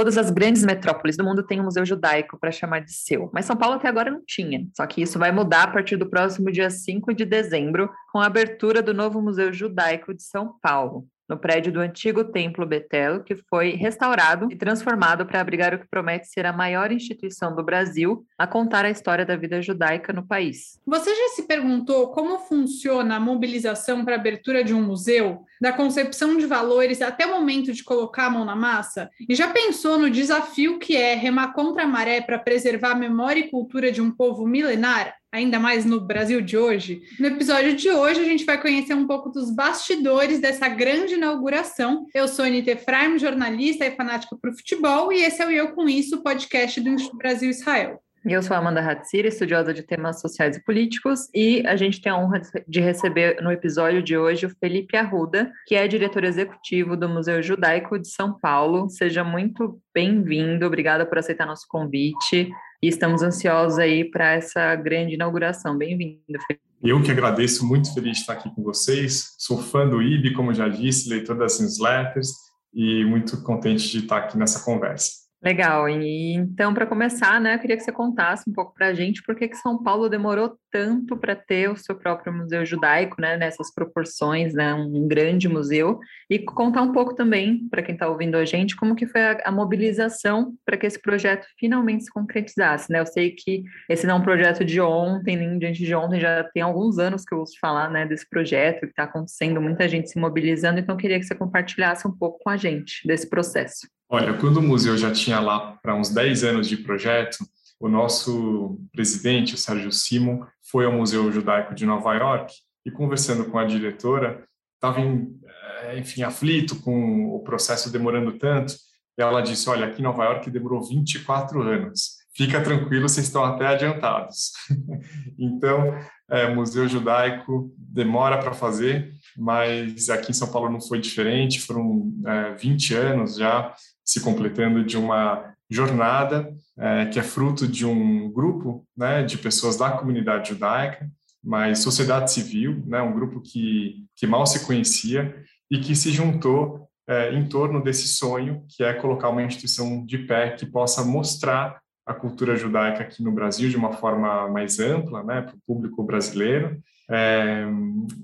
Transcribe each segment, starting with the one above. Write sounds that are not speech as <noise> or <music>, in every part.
Todas as grandes metrópoles do mundo têm um museu judaico para chamar de seu, mas São Paulo até agora não tinha. Só que isso vai mudar a partir do próximo dia 5 de dezembro, com a abertura do novo Museu Judaico de São Paulo no prédio do antigo Templo Betel, que foi restaurado e transformado para abrigar o que promete ser a maior instituição do Brasil a contar a história da vida judaica no país. Você já se perguntou como funciona a mobilização para a abertura de um museu, da concepção de valores até o momento de colocar a mão na massa? E já pensou no desafio que é remar contra a maré para preservar a memória e cultura de um povo milenar? Ainda mais no Brasil de hoje. No episódio de hoje, a gente vai conhecer um pouco dos bastidores dessa grande inauguração. Eu sou Anita Efraim, jornalista e fanática por futebol, e esse é o Eu Com Isso, podcast do Brasil Israel. Eu sou Amanda Hatzir, estudiosa de temas sociais e políticos, e a gente tem a honra de receber no episódio de hoje o Felipe Arruda, que é diretor executivo do Museu Judaico de São Paulo. Seja muito bem-vindo, obrigada por aceitar nosso convite. E estamos ansiosos aí para essa grande inauguração. Bem-vindo, Felipe. Eu que agradeço, muito feliz de estar aqui com vocês. Sou fã do IB, como já disse, leitor das newsletters e muito contente de estar aqui nessa conversa. Legal. E então, para começar, né, eu queria que você contasse um pouco para a gente por que, que São Paulo demorou tanto para ter o seu próprio museu judaico, né, nessas proporções, né, um grande museu, e contar um pouco também para quem está ouvindo a gente como que foi a, a mobilização para que esse projeto finalmente se concretizasse, né? Eu sei que esse não é um projeto de ontem, nem diante de ontem, já tem alguns anos que eu ouço falar, né, desse projeto que está acontecendo, muita gente se mobilizando, então eu queria que você compartilhasse um pouco com a gente desse processo. Olha, quando o museu já tinha lá para uns 10 anos de projeto, o nosso presidente, o Sérgio Simon, foi ao Museu Judaico de Nova York e conversando com a diretora, estava, eh, enfim, aflito com o processo demorando tanto, e ela disse, olha, aqui em Nova York demorou 24 anos, fica tranquilo, vocês estão até adiantados. <laughs> então, é, Museu Judaico demora para fazer, mas aqui em São Paulo não foi diferente, foram é, 20 anos já se completando de uma jornada é, que é fruto de um grupo né, de pessoas da comunidade judaica, mas sociedade civil, né, um grupo que, que mal se conhecia e que se juntou é, em torno desse sonho, que é colocar uma instituição de pé que possa mostrar a cultura judaica aqui no Brasil de uma forma mais ampla, né, para o público brasileiro, é,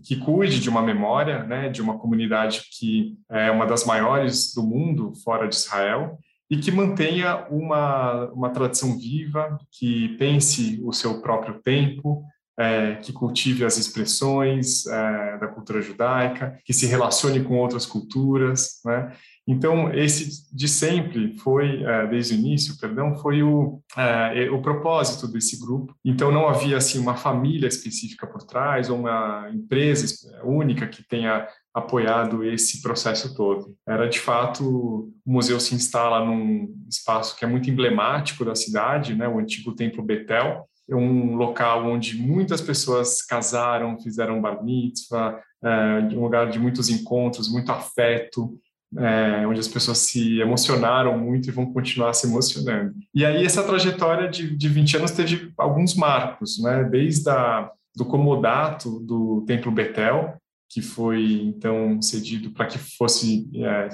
que cuide de uma memória, né, de uma comunidade que é uma das maiores do mundo fora de Israel e que mantenha uma, uma tradição viva, que pense o seu próprio tempo, é, que cultive as expressões é, da cultura judaica, que se relacione com outras culturas, né? Então, esse de sempre foi, é, desde o início, perdão, foi o, é, o propósito desse grupo. Então, não havia, assim, uma família específica por trás ou uma empresa única que tenha apoiado esse processo todo. Era, de fato, o museu se instala num espaço que é muito emblemático da cidade, né, o antigo Templo Betel, é um local onde muitas pessoas casaram, fizeram bar mitzvah, é, um lugar de muitos encontros, muito afeto, é, onde as pessoas se emocionaram muito e vão continuar se emocionando. E aí essa trajetória de, de 20 anos teve alguns marcos, né? desde a, do comodato do Templo Betel, que foi então cedido para que fosse é,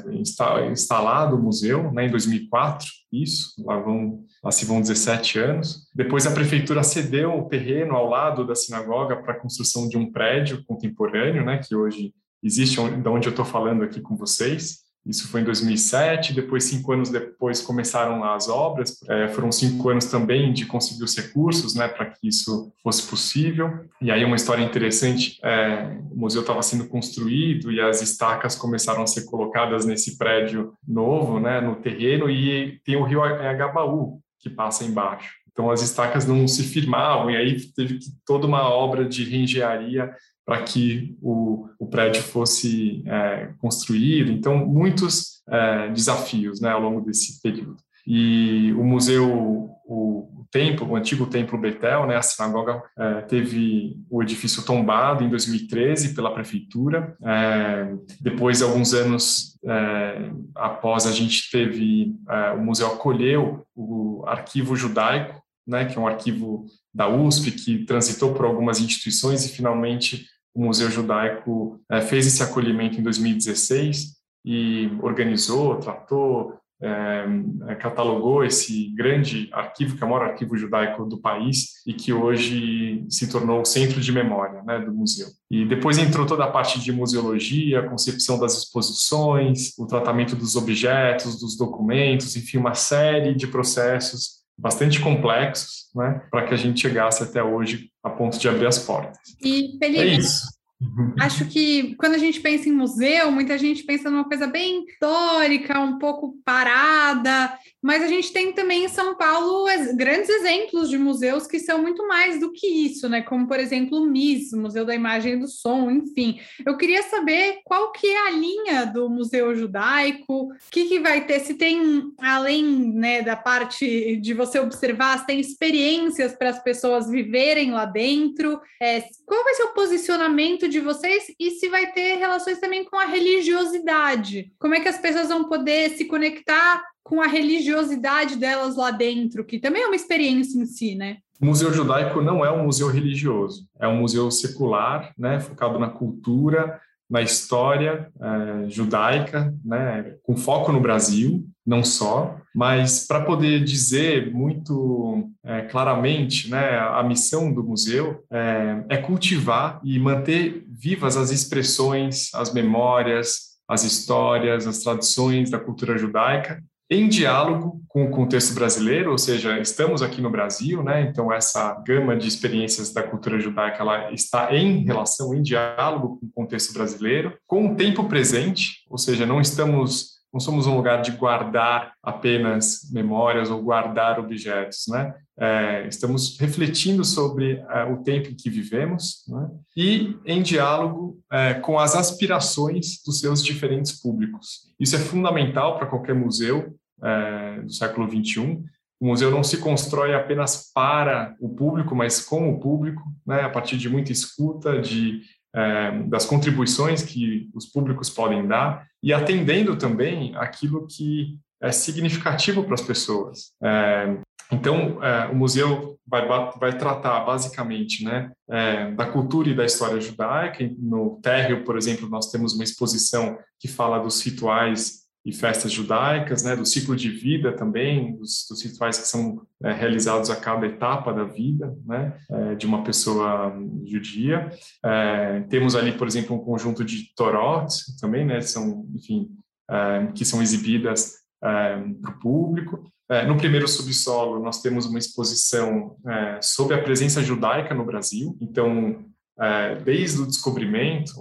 instalado o museu né, em 2004, isso, lá, vão, lá se vão 17 anos. Depois a prefeitura cedeu o terreno ao lado da sinagoga para a construção de um prédio contemporâneo, né, que hoje existe, de onde eu estou falando aqui com vocês. Isso foi em 2007. Depois, cinco anos depois, começaram as obras. É, foram cinco anos também de conseguir os recursos, né, para que isso fosse possível. E aí uma história interessante: é, o museu estava sendo construído e as estacas começaram a ser colocadas nesse prédio novo, né, no terreno. E tem o rio Agabaú que passa embaixo. Então as estacas não se firmavam e aí teve toda uma obra de reengenharia para que o, o, prédio fosse é, construído. Então, muitos é, desafios né, ao longo desse período. E o museu, o, o templo, o antigo templo Betel, né, a sinagoga, é, teve o edifício tombado em 2013 pela prefeitura. É, depois, alguns anos é, após, a gente teve, é, o museu acolheu o arquivo judaico, né, que é um arquivo da USP que transitou por algumas instituições e finalmente o Museu Judaico é, fez esse acolhimento em 2016 e organizou, tratou, é, catalogou esse grande arquivo, que é o maior arquivo judaico do país e que hoje se tornou o centro de memória né, do museu. E depois entrou toda a parte de museologia, concepção das exposições, o tratamento dos objetos, dos documentos, enfim, uma série de processos bastante complexos, né, para que a gente chegasse até hoje a ponto de abrir as portas. E Felipe, é isso. Acho que quando a gente pensa em museu, muita gente pensa numa coisa bem histórica, um pouco parada, mas a gente tem também em São Paulo grandes exemplos de museus que são muito mais do que isso, né? Como, por exemplo, o MIS, Museu da Imagem e do Som, enfim. Eu queria saber qual que é a linha do Museu Judaico, o que, que vai ter, se tem, além né, da parte de você observar, se tem experiências para as pessoas viverem lá dentro, é, qual vai ser o posicionamento de vocês e se vai ter relações também com a religiosidade. Como é que as pessoas vão poder se conectar com a religiosidade delas lá dentro, que também é uma experiência em si, né? O Museu Judaico não é um museu religioso, é um museu secular, né, focado na cultura, na história é, judaica, né, com foco no Brasil, não só, mas para poder dizer muito é, claramente, né, a missão do museu é, é cultivar e manter vivas as expressões, as memórias, as histórias, as tradições da cultura judaica em diálogo com o contexto brasileiro, ou seja, estamos aqui no Brasil, né? Então essa gama de experiências da cultura judaica ela está em relação, em diálogo com o contexto brasileiro, com o tempo presente, ou seja, não estamos não somos um lugar de guardar apenas memórias ou guardar objetos, né? É, estamos refletindo sobre é, o tempo em que vivemos né? e em diálogo é, com as aspirações dos seus diferentes públicos. Isso é fundamental para qualquer museu é, do século XXI. O museu não se constrói apenas para o público, mas com o público, né, a partir de muita escuta, de é, das contribuições que os públicos podem dar e atendendo também aquilo que é significativo para as pessoas. É, então, é, o museu vai, vai tratar basicamente né, é, da cultura e da história judaica. No térreo, por exemplo, nós temos uma exposição que fala dos rituais e festas judaicas, né, do ciclo de vida também, dos, dos rituais que são é, realizados a cada etapa da vida, né, é, de uma pessoa judia. É, temos ali, por exemplo, um conjunto de torot também, né, são, enfim, é, que são exibidas é, para o público. É, no primeiro subsolo, nós temos uma exposição sobre a presença judaica no Brasil. Então, desde o descobrimento,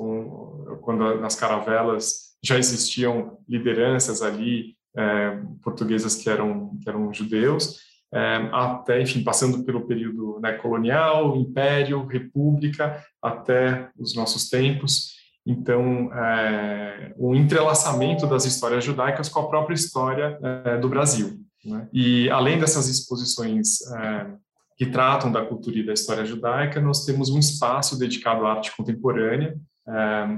quando nas caravelas já existiam lideranças ali é, portuguesas que eram que eram judeus é, até enfim passando pelo período né, colonial império república até os nossos tempos então é, o entrelaçamento das histórias judaicas com a própria história é, do Brasil né? e além dessas exposições é, que tratam da cultura e da história judaica nós temos um espaço dedicado à arte contemporânea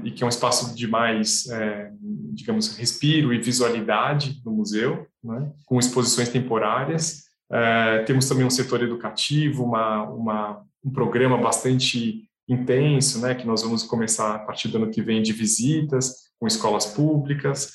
e que é um espaço de mais, é, digamos, respiro e visualidade no museu, né, com exposições temporárias. Temos também um setor educativo, uma, uma, um programa bastante intenso, né, que nós vamos começar a partir do ano que vem de visitas com escolas públicas,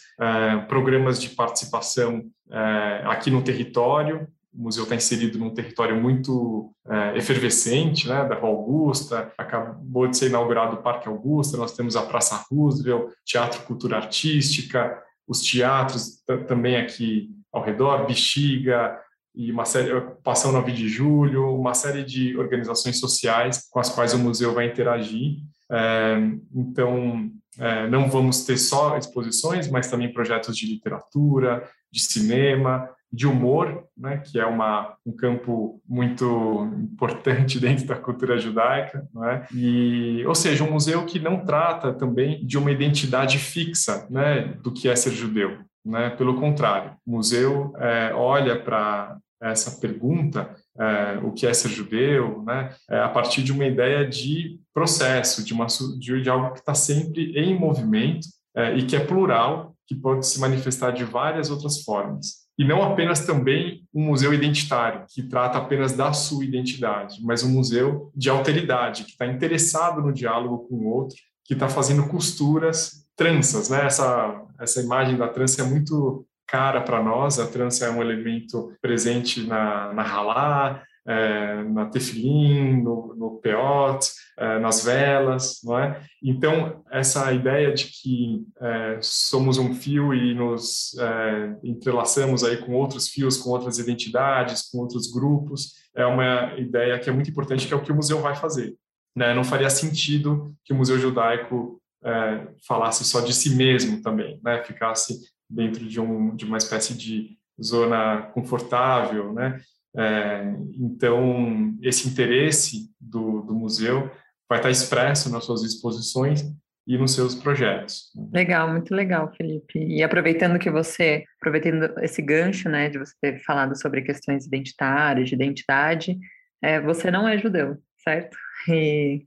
programas de participação é, aqui no território, o museu está inserido num território muito é, efervescente, né, da Rua Augusta, acabou de ser inaugurado o Parque Augusta, nós temos a Praça Roosevelt, Teatro Cultura Artística, os teatros também aqui ao redor, Bexiga, e uma série, Passão 9 de Julho, uma série de organizações sociais com as quais o museu vai interagir. É, então, é, não vamos ter só exposições, mas também projetos de literatura, de cinema, de humor, né, que é uma, um campo muito importante <laughs> dentro da cultura judaica, é? e, ou seja, um museu que não trata também de uma identidade fixa né, do que é ser judeu. Né? Pelo contrário, o museu é, olha para essa pergunta, é, o que é ser judeu, né, é, a partir de uma ideia de processo, de, uma, de, de algo que está sempre em movimento é, e que é plural, que pode se manifestar de várias outras formas e não apenas também um museu identitário, que trata apenas da sua identidade, mas um museu de alteridade, que está interessado no diálogo com o outro, que está fazendo costuras, tranças, né? Essa, essa imagem da trança é muito cara para nós. A trança é um elemento presente na, na halá, é, na tefilim, no, no peot, é, nas velas, não é? Então, essa ideia de que é, somos um fio e nos é, entrelaçamos aí com outros fios, com outras identidades, com outros grupos, é uma ideia que é muito importante, que é o que o museu vai fazer. Né? Não faria sentido que o Museu Judaico é, falasse só de si mesmo também, né? Ficasse dentro de, um, de uma espécie de zona confortável, né? É, então, esse interesse do, do museu vai estar expresso nas suas exposições e nos seus projetos. Legal, muito legal, Felipe. E aproveitando que você, aproveitando esse gancho, né, de você ter falado sobre questões identitárias, de identidade, é, você não é judeu, certo? E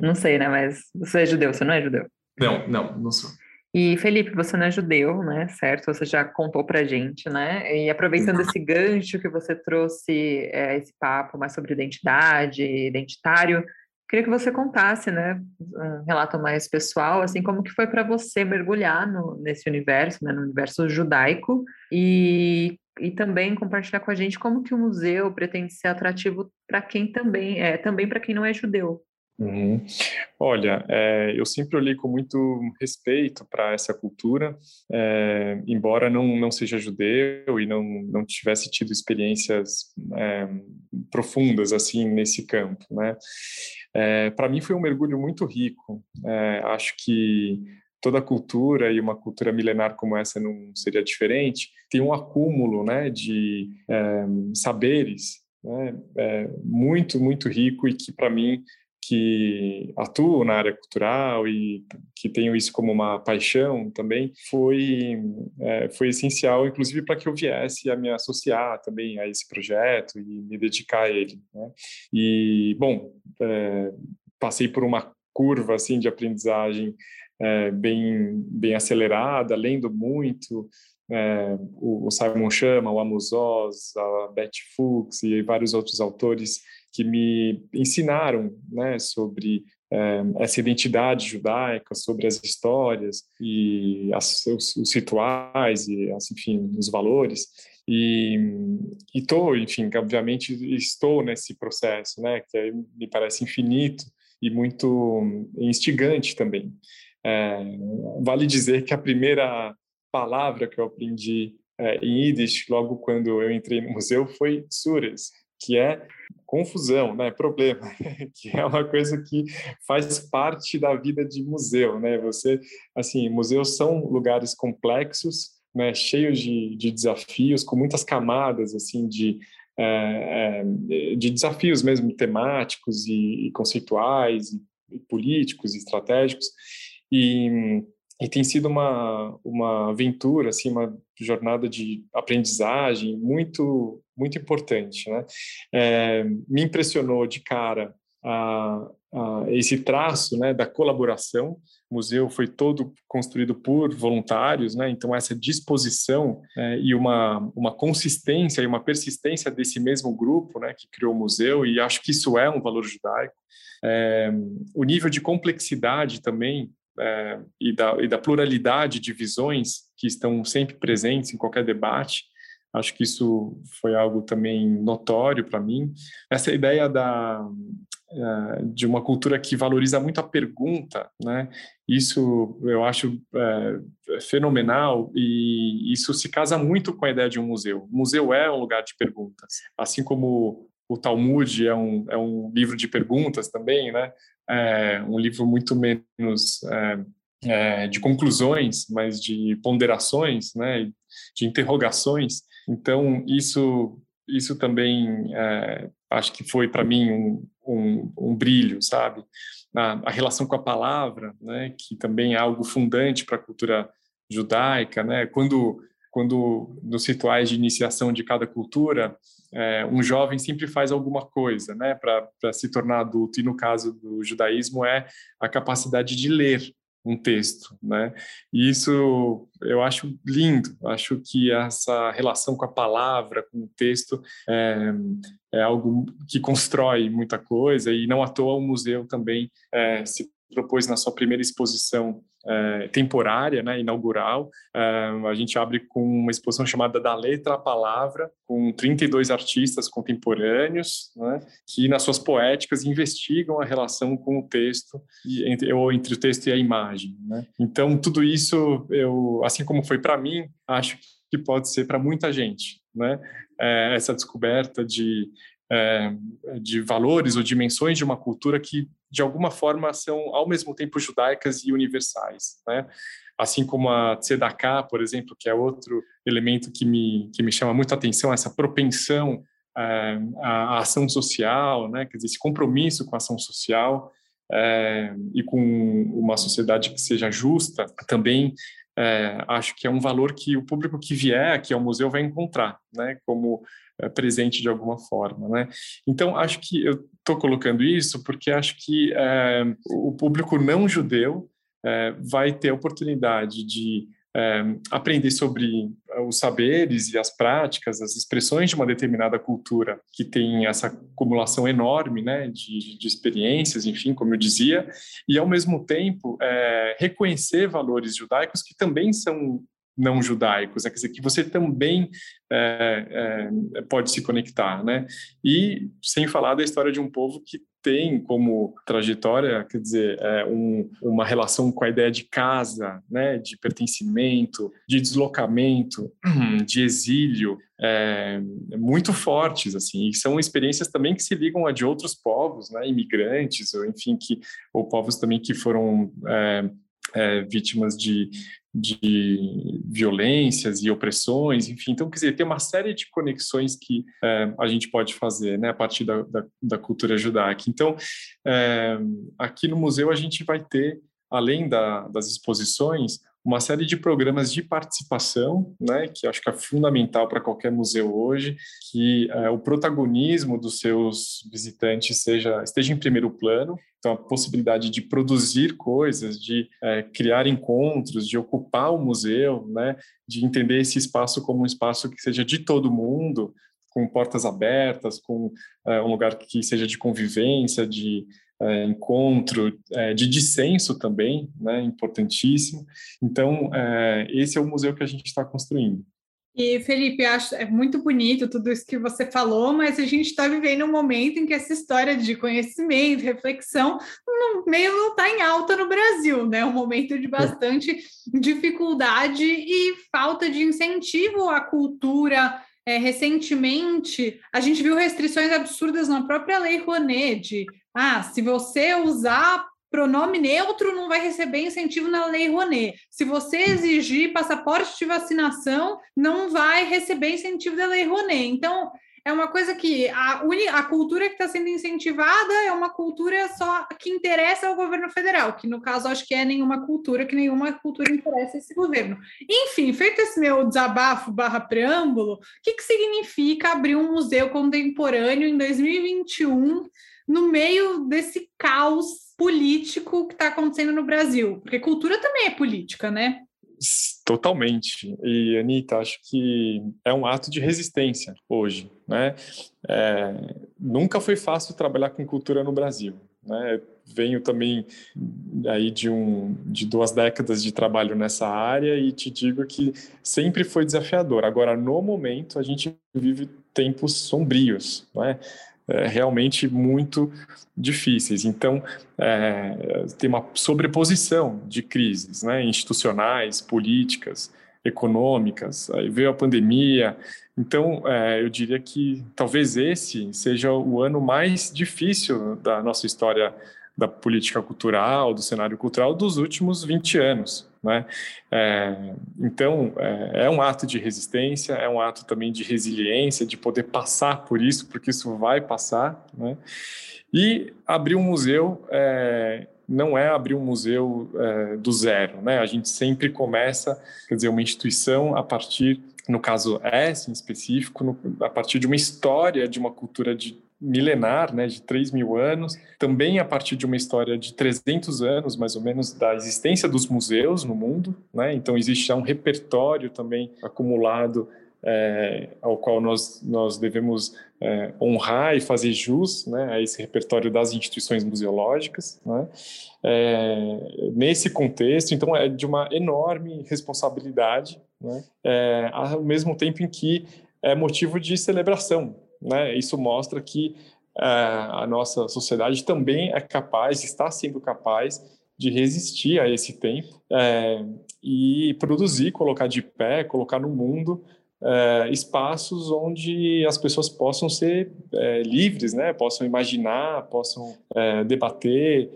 não sei, né, mas você é judeu, você não é judeu? Não, não, não sou. E Felipe, você não é judeu, né? Certo? Você já contou pra gente, né? E aproveitando esse gancho que você trouxe, é, esse papo mais sobre identidade, identitário, queria que você contasse, né? Um relato mais pessoal, assim, como que foi para você mergulhar no, nesse universo, né? No universo judaico e, e também compartilhar com a gente como que o museu pretende ser atrativo para quem também é, também para quem não é judeu, Uhum. Olha, é, eu sempre olhei com muito respeito para essa cultura, é, embora não, não seja judeu e não, não tivesse tido experiências é, profundas assim nesse campo, né? para mim foi um mergulho muito rico. acho que toda cultura e uma cultura milenar como essa não seria diferente. Tem um acúmulo, né, de saberes é, muito, muito rico e que, para mim, que atuo na área cultural e que tenho isso como uma paixão também, foi, é, foi essencial, inclusive, para que eu viesse a me associar também a esse projeto e me dedicar a ele. Né? E, bom, é, passei por uma curva assim de aprendizagem é, bem, bem acelerada, lendo muito, é, o, o, Simon Chama, o Amos Oz, a Beth Fuchs e vários outros autores que me ensinaram né, sobre é, essa identidade judaica, sobre as histórias e as, os, os, rituais e, as, enfim, os valores. E estou, enfim, obviamente estou nesse processo, né, que me parece infinito e muito instigante também. É, vale dizer que a primeira palavra que eu aprendi é, em Yiddish logo quando eu entrei no museu foi Sures, que é confusão, né, problema, <laughs> que é uma coisa que faz parte da vida de museu, né? Você, assim, museus são lugares complexos, né, cheios de, de desafios, com muitas camadas, assim, de é, de desafios mesmo temáticos e, e conceituais, e políticos, e estratégicos, e e tem sido uma, uma aventura, assim, uma jornada de aprendizagem muito, muito importante. Né? É, me impressionou de cara a, a esse traço né, da colaboração. O museu foi todo construído por voluntários, né? então essa disposição é, e uma, uma consistência e uma persistência desse mesmo grupo né, que criou o museu, e acho que isso é um valor judaico. É, o nível de complexidade também é, e, da, e da pluralidade de visões que estão sempre presentes em qualquer debate. Acho que isso foi algo também notório para mim. Essa ideia da, é, de uma cultura que valoriza muito a pergunta, né? Isso eu acho é, fenomenal e isso se casa muito com a ideia de um museu. O museu é um lugar de perguntas, assim como o Talmud é um, é um livro de perguntas também, né? É um livro muito menos é, é, de conclusões, mas de ponderações, né, de interrogações. Então, isso, isso também é, acho que foi para mim um, um, um, brilho, sabe? A, a, relação com a palavra, né, que também é algo fundante para a cultura judaica, né? Quando quando nos rituais de iniciação de cada cultura, é, um jovem sempre faz alguma coisa, né, para se tornar adulto. E no caso do judaísmo é a capacidade de ler um texto, né? E isso eu acho lindo. Acho que essa relação com a palavra, com o texto, é, é algo que constrói muita coisa. E não à toa o museu também é, se propôs na sua primeira exposição é, temporária, né, inaugural. É, a gente abre com uma exposição chamada Da Letra à Palavra, com 32 artistas contemporâneos, né, que nas suas poéticas investigam a relação com o texto, e, entre, ou entre o texto e a imagem. Né? Então, tudo isso, eu, assim como foi para mim, acho que pode ser para muita gente. Né? É, essa descoberta de é, de valores ou dimensões de uma cultura que, de alguma forma, são ao mesmo tempo judaicas e universais. Né? Assim como a tzedakah, por exemplo, que é outro elemento que me, que me chama muito a atenção, essa propensão é, à ação social, né? quer dizer, esse compromisso com a ação social é, e com uma sociedade que seja justa, também é, acho que é um valor que o público que vier aqui ao museu vai encontrar, né, como presente de alguma forma, né. Então acho que eu estou colocando isso porque acho que é, o público não judeu é, vai ter a oportunidade de é, aprender sobre os saberes e as práticas, as expressões de uma determinada cultura que tem essa acumulação enorme né, de, de experiências, enfim, como eu dizia, e ao mesmo tempo é, reconhecer valores judaicos que também são não judaicos, né? quer dizer, que você também é, é, pode se conectar, né? E sem falar da história de um povo que tem como trajetória, quer dizer, é, um, uma relação com a ideia de casa, né, de pertencimento, de deslocamento, <clears throat> de exílio, é, muito fortes, assim, e são experiências também que se ligam a de outros povos, né, imigrantes, ou enfim, que, ou povos também que foram é, é, vítimas de, de violências e opressões, enfim. Então, quer dizer, tem uma série de conexões que é, a gente pode fazer né, a partir da, da, da cultura judaica. Então, é, aqui no museu a gente vai ter, além da, das exposições, uma série de programas de participação, né, que acho que é fundamental para qualquer museu hoje, que é, o protagonismo dos seus visitantes seja esteja em primeiro plano, então, a possibilidade de produzir coisas, de é, criar encontros, de ocupar o museu, né, de entender esse espaço como um espaço que seja de todo mundo, com portas abertas, com é, um lugar que seja de convivência, de é, encontro, é, de dissenso também, né, importantíssimo. Então, é, esse é o museu que a gente está construindo. E, Felipe, acho é muito bonito tudo isso que você falou, mas a gente está vivendo um momento em que essa história de conhecimento, reflexão, no meio não está em alta no Brasil, né? Um momento de bastante dificuldade e falta de incentivo à cultura. É, recentemente, a gente viu restrições absurdas na própria Lei Rouanet, de, ah, se você usar pronome neutro não vai receber incentivo na Lei Rouanet. Se você exigir passaporte de vacinação, não vai receber incentivo da Lei Rouanet. Então, é uma coisa que a, uni, a cultura que está sendo incentivada é uma cultura só que interessa ao governo federal, que no caso acho que é nenhuma cultura, que nenhuma cultura interessa esse governo. Enfim, feito esse meu desabafo barra preâmbulo, o que, que significa abrir um museu contemporâneo em 2021 no meio desse caos político que está acontecendo no Brasil, porque cultura também é política, né? Totalmente. E, Anitta, acho que é um ato de resistência hoje, né? É, nunca foi fácil trabalhar com cultura no Brasil, né? Venho também aí de, um, de duas décadas de trabalho nessa área e te digo que sempre foi desafiador. Agora, no momento, a gente vive tempos sombrios, não é? realmente muito difíceis. Então, é, tem uma sobreposição de crises né, institucionais, políticas, econômicas, aí veio a pandemia. Então, é, eu diria que talvez esse seja o ano mais difícil da nossa história da política cultural, do cenário cultural dos últimos 20 anos. Né? É, então, é, é, um ato de resistência, é um ato também de resiliência, de poder passar por isso, porque isso vai passar. Né? E abrir um museu é, não é abrir um museu é, do zero. Né? A gente sempre começa, quer dizer, uma instituição a partir, no caso S em específico, no, a partir de uma história, de uma cultura de milenar, né, de 3 mil anos, também a partir de uma história de 300 anos, mais ou menos, da existência dos museus no mundo. Né? Então, existe já um repertório também acumulado é, ao qual nós, nós devemos é, honrar e fazer jus né, a esse repertório das instituições museológicas. Né? É, nesse contexto, então, é de uma enorme responsabilidade, né? Ao mesmo tempo em que é motivo de celebração. Né? Isso mostra que é, a nossa sociedade também é capaz, está sendo capaz de resistir a esse tempo é, e produzir, colocar de pé, colocar no mundo é, espaços onde as pessoas possam ser livres, né? Possam imaginar, possam debater,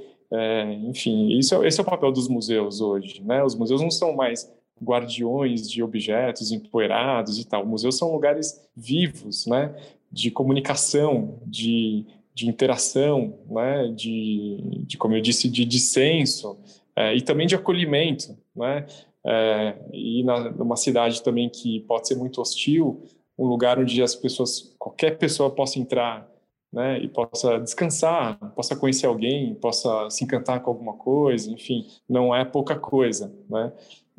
enfim, isso, esse é o papel dos museus hoje, né? Os museus não são mais guardiões de objetos empoeirados e tal. Museus são lugares vivos, né? De comunicação, de, de interação, né? De, de, como eu disse, de dissenso é, e também de acolhimento, né? É, e na, numa cidade também que pode ser muito hostil, um lugar onde as pessoas, qualquer pessoa possa entrar, né, e possa descansar, possa conhecer alguém, possa se encantar com alguma coisa, enfim, não é pouca coisa, né?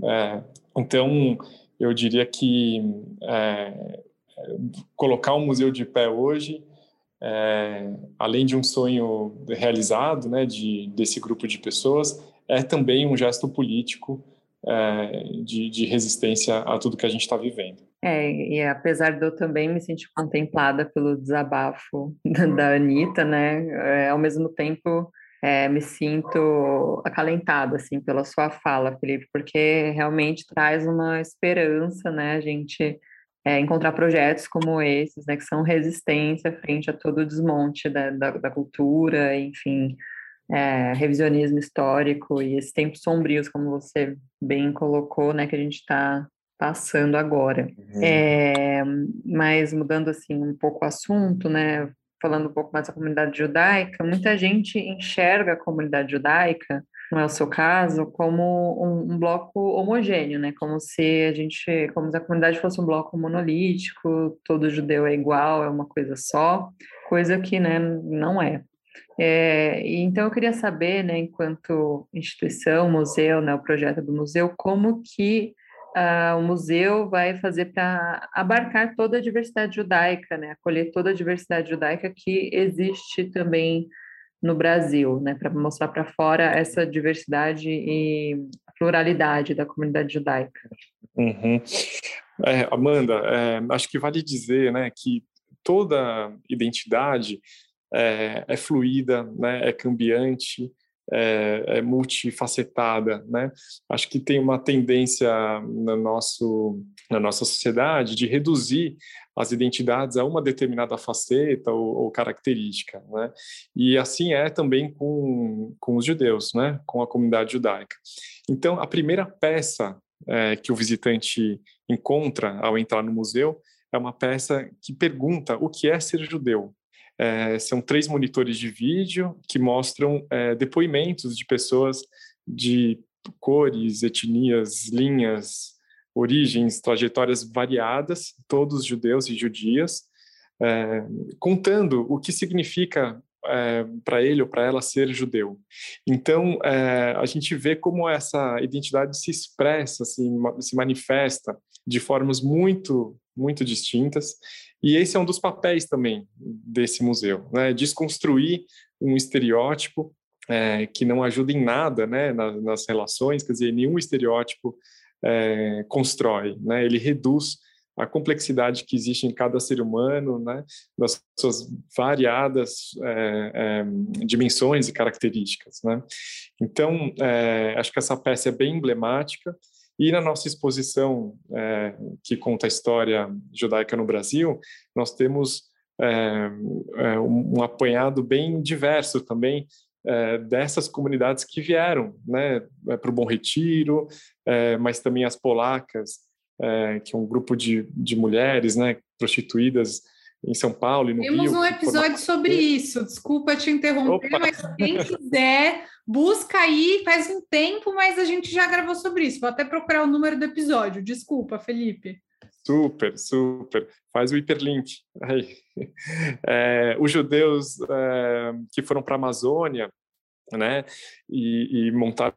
É, então, eu diria que é, colocar um museu de pé hoje, é, além de um sonho realizado, né, de desse grupo de pessoas, é também um gesto político é, de, de, resistência a tudo que a gente está vivendo. É, e apesar de eu também me sentir contemplada pelo desabafo da Anitta, né, é, ao mesmo tempo é, me sinto acalentada, assim, pela sua fala, Felipe, porque realmente traz uma esperança, né, a gente é, encontrar projetos como esses, né, que são resistência frente a todo o desmonte da, da, da cultura, enfim, é, revisionismo histórico e esses tempos sombrios, como você bem colocou, né, que a gente está passando agora. Uhum. É, mas mudando assim um pouco o assunto, né, falando um pouco mais da comunidade judaica, muita gente enxerga a comunidade judaica, não é o seu caso, como um, um, bloco homogêneo, né? Como se a gente, como se a comunidade fosse um bloco monolítico, todo judeu é igual, é uma coisa só, coisa que, né, não é. É, então eu queria saber, né, enquanto instituição, museu, né, o projeto do museu, como que uh, o museu vai fazer para abarcar toda a diversidade judaica, né, acolher toda a diversidade judaica que existe também no Brasil, né, para mostrar para fora essa diversidade e pluralidade da comunidade judaica. Uhum. É, Amanda, é, acho que vale dizer, né, que toda identidade é, é fluida, né, é cambiante, é, é, multifacetada, né? Acho que tem uma tendência no nosso, na nossa sociedade de reduzir as identidades a uma determinada faceta ou, ou, característica, né? E assim é também com, com os judeus, né? Com a comunidade judaica. Então, a primeira peça é, que o visitante encontra ao entrar no museu é uma peça que pergunta o que é ser judeu, é, são três monitores de vídeo que mostram é, depoimentos de pessoas de cores, etnias, linhas, origens, trajetórias variadas, todos judeus e judias, é, contando o que significa é, para ele ou para ela ser judeu. Então, é, a gente vê como essa identidade se expressa, se, se manifesta de formas muito, muito distintas e esse é um dos papéis também desse museu, né? Desconstruir um estereótipo é, que não ajuda em nada, né, nas, nas relações, quer dizer, nenhum estereótipo é, constrói, né? Ele reduz a complexidade que existe em cada ser humano, né, das suas variadas é, é, dimensões e características, né. Então, é, acho que essa peça é bem emblemática e na nossa exposição, é, que conta a história judaica no Brasil, nós temos é, é, um, apanhado bem diverso também é, dessas comunidades que vieram né, é, para o Bom Retiro, é, mas também as polacas, que é um grupo de, de mulheres né, prostituídas em São Paulo e no Temos Rio. Temos um episódio sobre isso, desculpa te interromper, Opa. mas quem quiser, busca aí, faz um tempo, mas a gente já gravou sobre isso. Vou até procurar o número do episódio. Desculpa, Felipe. Super, super. Faz o hiperlink. <laughs> É, os judeus é, que foram para a Amazônia, né, e, e montaram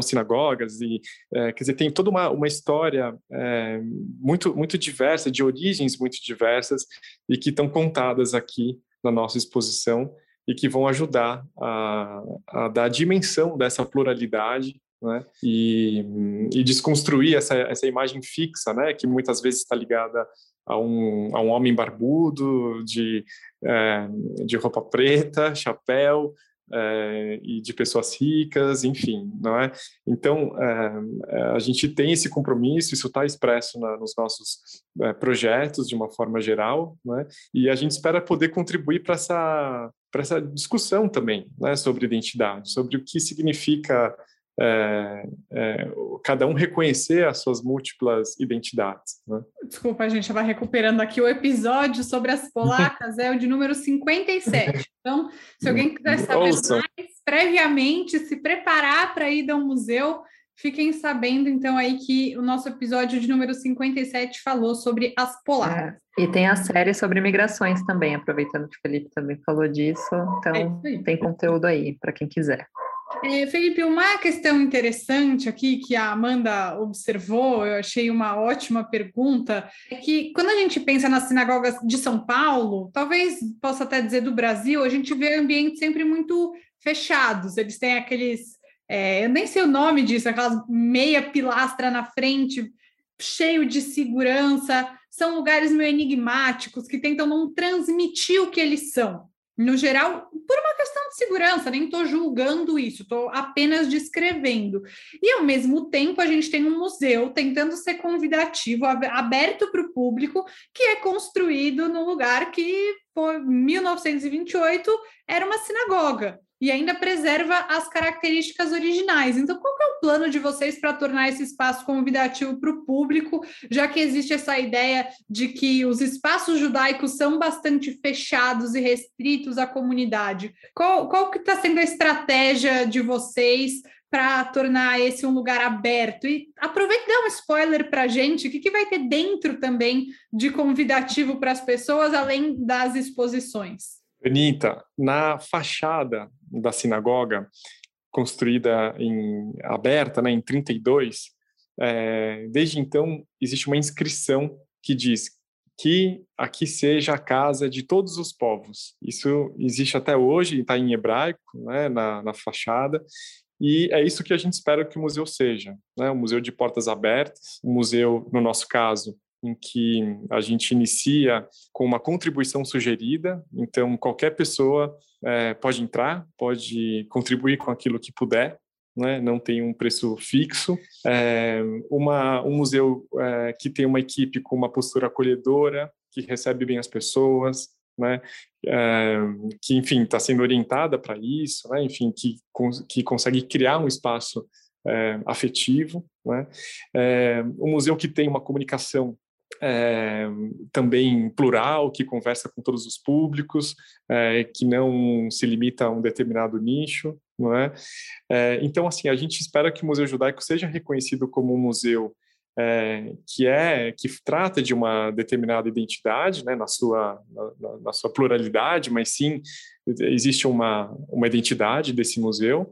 sinagogas e é, quer dizer tem toda uma, uma história é, muito muito diversa de origens muito diversas e que estão contadas aqui na nossa exposição e que vão ajudar a, a dar a dimensão dessa pluralidade né? e, e desconstruir essa, essa imagem fixa, né? que muitas vezes está ligada a um, a um homem barbudo, de, é, de roupa preta, chapéu, é, e de pessoas ricas, enfim, não é? Então, é, a gente tem esse compromisso, isso está expresso na, nos nossos é, projetos de uma forma geral, né? E a gente espera poder contribuir para essa para essa discussão também, né, sobre identidade, sobre o que significa é, é, cada um reconhecer as suas múltiplas identidades. Né? Desculpa, a gente estava recuperando aqui o episódio sobre as polacas, é o de número 57. <laughs> Então, se alguém quiser saber Ouça. mais, previamente, se preparar para ir ao museu, fiquem sabendo então aí que o nosso episódio de número 57 falou sobre as polacas. É, e tem a série sobre migrações também, aproveitando que o Felipe também falou disso, então é tem conteúdo aí para quem quiser. É, Felipe, uma questão interessante aqui que a Amanda observou, eu achei uma ótima pergunta, é que quando a gente pensa nas sinagogas de São Paulo, talvez possa até dizer do Brasil, a gente vê ambientes sempre muito fechados, eles têm aqueles, é, eu nem sei o nome disso, aquelas meia pilastra na frente, cheio de segurança, são lugares meio enigmáticos que tentam não transmitir o que eles são no geral, por uma questão de segurança, nem estou julgando isso, estou apenas descrevendo. E ao mesmo tempo, a gente tem um museu tentando ser convidativo, aberto para o público, que é construído num lugar que, por 1928, era uma sinagoga e ainda preserva as características originais. Então, qual é o plano de vocês para tornar esse espaço convidativo para o público, já que existe essa ideia de que os espaços judaicos são bastante fechados e restritos à comunidade? Qual, qual que está sendo a estratégia de vocês para tornar esse um lugar aberto? E aproveita e dá um spoiler para a gente, o que, que vai ter dentro também de convidativo para as pessoas, além das exposições? Anitta, na fachada da sinagoga, construída em aberta, né, em 32, é, desde então existe uma inscrição que diz que aqui seja a casa de todos os povos. Isso existe até hoje, está em hebraico, né, na, na, fachada, e é isso que a gente espera que o museu seja, né, um museu de portas abertas, um museu, no nosso caso, em que a gente inicia com uma contribuição sugerida, então qualquer pessoa é, pode entrar, pode contribuir com aquilo que puder, né? não tem um preço fixo. É, uma, um museu é, que tem uma equipe com uma postura acolhedora, que recebe bem as pessoas, né? É, que, enfim, está sendo orientada para isso, né? enfim, que, que consegue criar um espaço é, afetivo. Né? É, um museu que tem uma comunicação é, também plural, que conversa com todos os públicos, é, que não se limita a um determinado nicho, não é? é? Então, assim, a gente espera que o Museu Judaico seja reconhecido como um museu que é que trata de uma determinada identidade, né, na sua na, na sua pluralidade, mas sim existe uma uma identidade desse museu,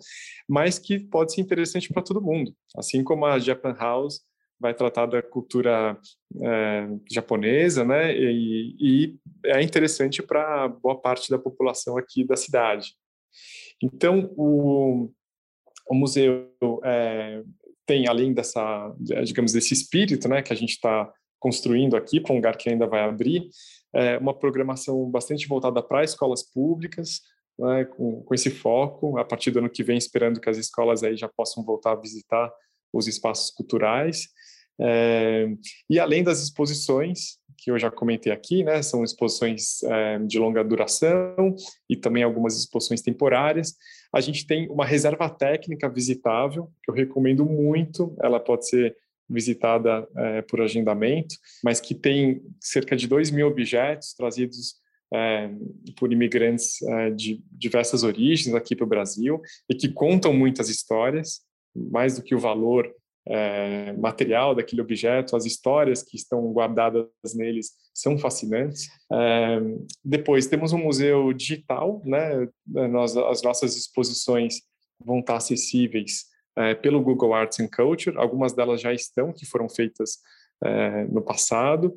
mas que pode ser interessante para todo mundo, assim como a Japan House vai tratar da cultura é, japonesa, né? E, e é interessante para boa parte da população aqui da cidade. Então, o, o museu é, tem, além dessa, digamos, desse espírito, né, que a gente está construindo aqui para um lugar que ainda vai abrir, é, uma programação bastante voltada para escolas públicas, né, com, com esse foco, a partir do ano que vem, esperando que as escolas aí já possam voltar a visitar os espaços culturais. É, e além das exposições, que eu já comentei aqui, né, são exposições é, de longa duração e também algumas exposições temporárias, a gente tem uma reserva técnica visitável, que eu recomendo muito, ela pode ser visitada é, por agendamento, mas que tem cerca de 2 mil objetos trazidos é, por imigrantes é, de diversas origens aqui para o Brasil e que contam muitas histórias, mais do que o valor é, material daquele objeto, as histórias que estão guardadas neles são fascinantes. É, depois temos um museu digital, né? Nós, as nossas exposições vão estar acessíveis é, pelo Google Arts and Culture. Algumas delas já estão, que foram feitas no passado.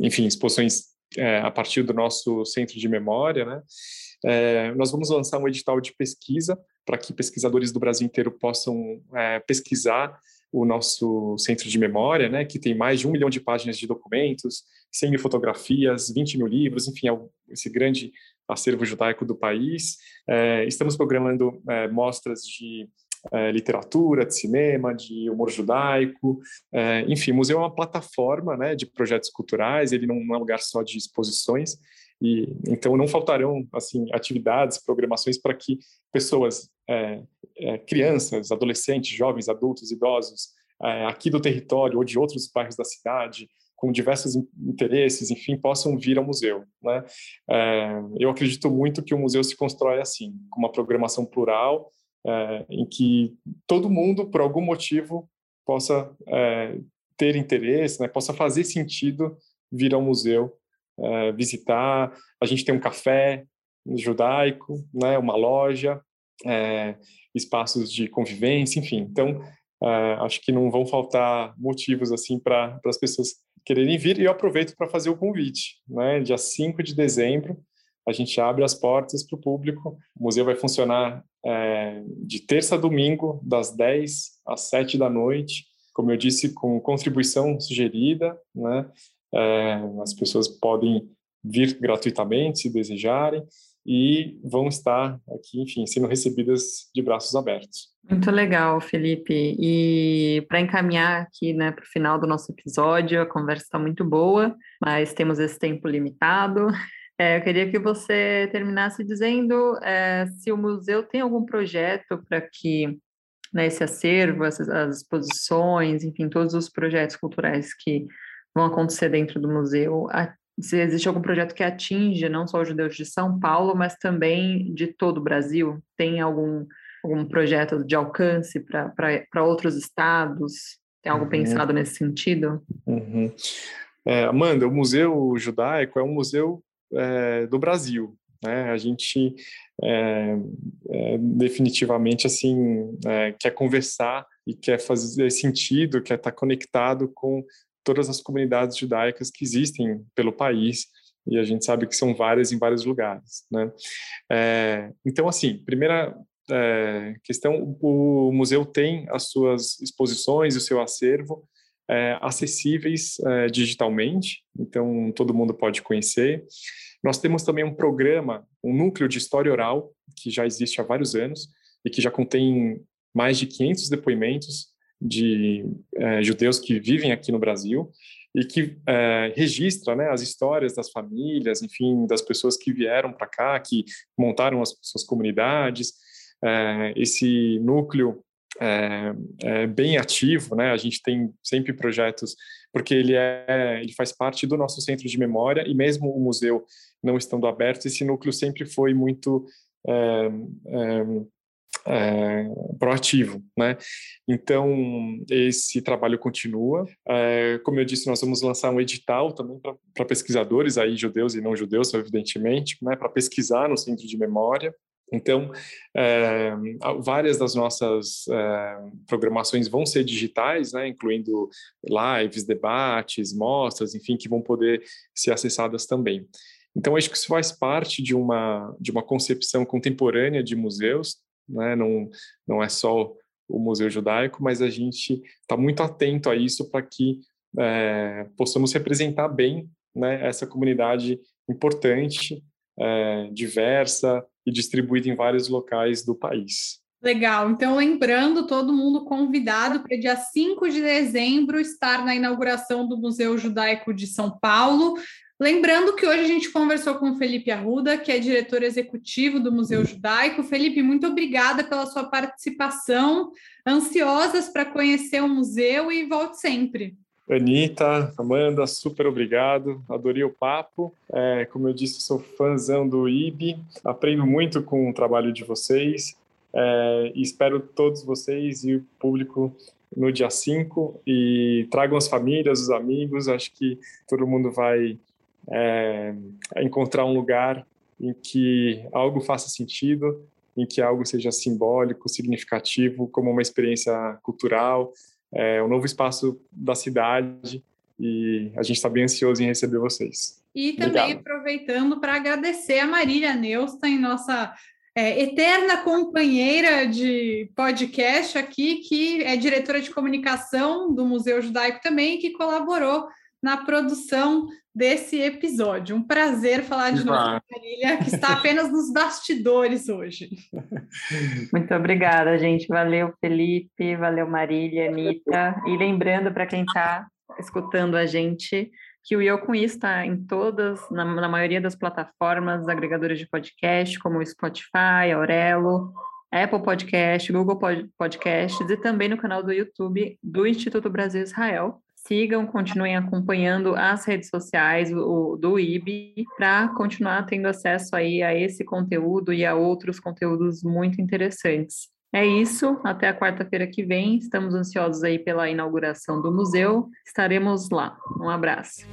Enfim, exposições a partir do nosso centro de memória, né? Nós vamos lançar um edital de pesquisa para que pesquisadores do Brasil inteiro possam é, pesquisar o nosso centro de memória, né, que tem mais de um milhão de páginas de documentos, 100 mil fotografias, 20 mil livros, enfim, é esse grande acervo judaico do país. É, estamos programando é, mostras de é, literatura, de cinema, de humor judaico, é, enfim, o museu é uma plataforma né, de projetos culturais, ele não é um lugar só de exposições, e então não faltarão assim atividades, programações para que pessoas, é, é, crianças, adolescentes, jovens, adultos, idosos, é, aqui do território ou de outros bairros da cidade, com diversos interesses, enfim, possam vir ao museu. Né? É, eu acredito muito que o museu se constrói assim, com uma programação plural, é, em que todo mundo, por algum motivo, possa é, ter interesse, né, possa fazer sentido vir ao museu visitar. A gente tem um café judaico, né, uma loja, é, espaços de convivência, enfim. Então, é, acho que não vão faltar motivos assim para as pessoas quererem vir. E eu aproveito para fazer o convite. Né? Dia 5 de dezembro, a gente abre as portas para o público. O museu vai funcionar é, de terça a domingo, das 10 às 7 da noite, como eu disse, com contribuição sugerida, né? É, as pessoas podem vir gratuitamente, se desejarem, e vão estar aqui, enfim, sendo recebidas de braços abertos. Muito legal, Felipe. E para encaminhar aqui né, para o final do nosso episódio, a conversa está muito boa, mas temos esse tempo limitado. É, eu queria que você terminasse dizendo é, se o museu tem algum projeto para que né, esse acervo, as exposições, enfim, todos os projetos culturais que vão acontecer dentro do museu, se existe algum projeto que atinge não só os judeus de São Paulo, mas também de todo o Brasil? Tem algum, algum projeto de alcance para outros estados? Tem algo uhum. pensado nesse sentido? Uhum. É, Amanda, o Museu Judaico é um museu é, do Brasil. Né? A gente é, é definitivamente assim é, quer conversar e quer fazer sentido, quer estar conectado com todas as comunidades judaicas que existem pelo país e a gente sabe que são várias em vários lugares, né? É, então, assim, primeira é, questão, o museu tem as suas exposições, o seu acervo é, acessíveis é, digitalmente, então todo mundo pode conhecer. Nós temos também um programa, um núcleo de história oral, que já existe há vários anos e que já contém mais de 500 depoimentos de é, judeus que vivem aqui no Brasil e que é, registra né, as histórias das famílias, enfim, das pessoas que vieram para cá, que montaram as suas comunidades. É, esse núcleo é, é, bem ativo, né? A gente tem sempre projetos porque ele é, ele faz parte do nosso centro de memória e mesmo o museu não estando aberto, esse núcleo sempre foi muito é, é, proativo, né? Então esse trabalho continua. É, como eu disse, nós vamos lançar um edital também para pesquisadores aí judeus e não judeus, evidentemente, né? Para pesquisar no centro de memória. Então, é, várias das nossas é, programações vão ser digitais, né, incluindo lives, debates, mostras, enfim, que vão poder ser acessadas também. Então, acho que isso faz parte de uma, de uma concepção contemporânea de museus, né? não, não é só o Museu Judaico, mas a gente está muito atento a isso para que é, possamos representar bem né, essa comunidade importante, é, diversa e distribuída em vários locais do país. Legal. Então, lembrando, todo mundo convidado para dia 5 de dezembro estar na inauguração do Museu Judaico de São Paulo. Lembrando que hoje a gente conversou com o Felipe Arruda, que é diretor executivo do Museu Judaico. Felipe, muito obrigada pela sua participação. Ansiosas para conhecer o museu e volte sempre. Anitta, Amanda, super obrigado. Adorei o papo. É, como eu disse, sou fãzão do IB. Aprendo muito com o trabalho de vocês. É, espero todos vocês e o público no dia 5 e tragam as famílias, os amigos. Acho que todo mundo vai é, encontrar um lugar em que algo faça sentido em que algo seja simbólico, significativo, como uma experiência cultural, é, um novo espaço da cidade e a gente está bem ansioso em receber vocês. E também Obrigado. aproveitando para agradecer a Marília Neustein, nossa é, eterna companheira de podcast aqui, que é diretora de comunicação do Museu Judaico também, que colaborou na produção desse episódio. Um prazer falar de novo com a Marília, que está <laughs> apenas nos bastidores hoje. Muito obrigada, gente. Valeu, Felipe, valeu, Marília, Anitta. E lembrando para quem está escutando a gente que o Eu Com Isso está em todas, na, na, maioria das plataformas agregadoras de podcast, como o Spotify, Aurelo, Apple Podcast, Google Podcasts e também no canal do YouTube do Instituto Brasil Israel. Sigam, continuem acompanhando as redes sociais o, do IB para continuar tendo acesso aí a esse conteúdo e a outros conteúdos muito interessantes. É isso, até a quarta-feira que vem. Estamos ansiosos aí pela inauguração do museu. Estaremos lá. Um abraço.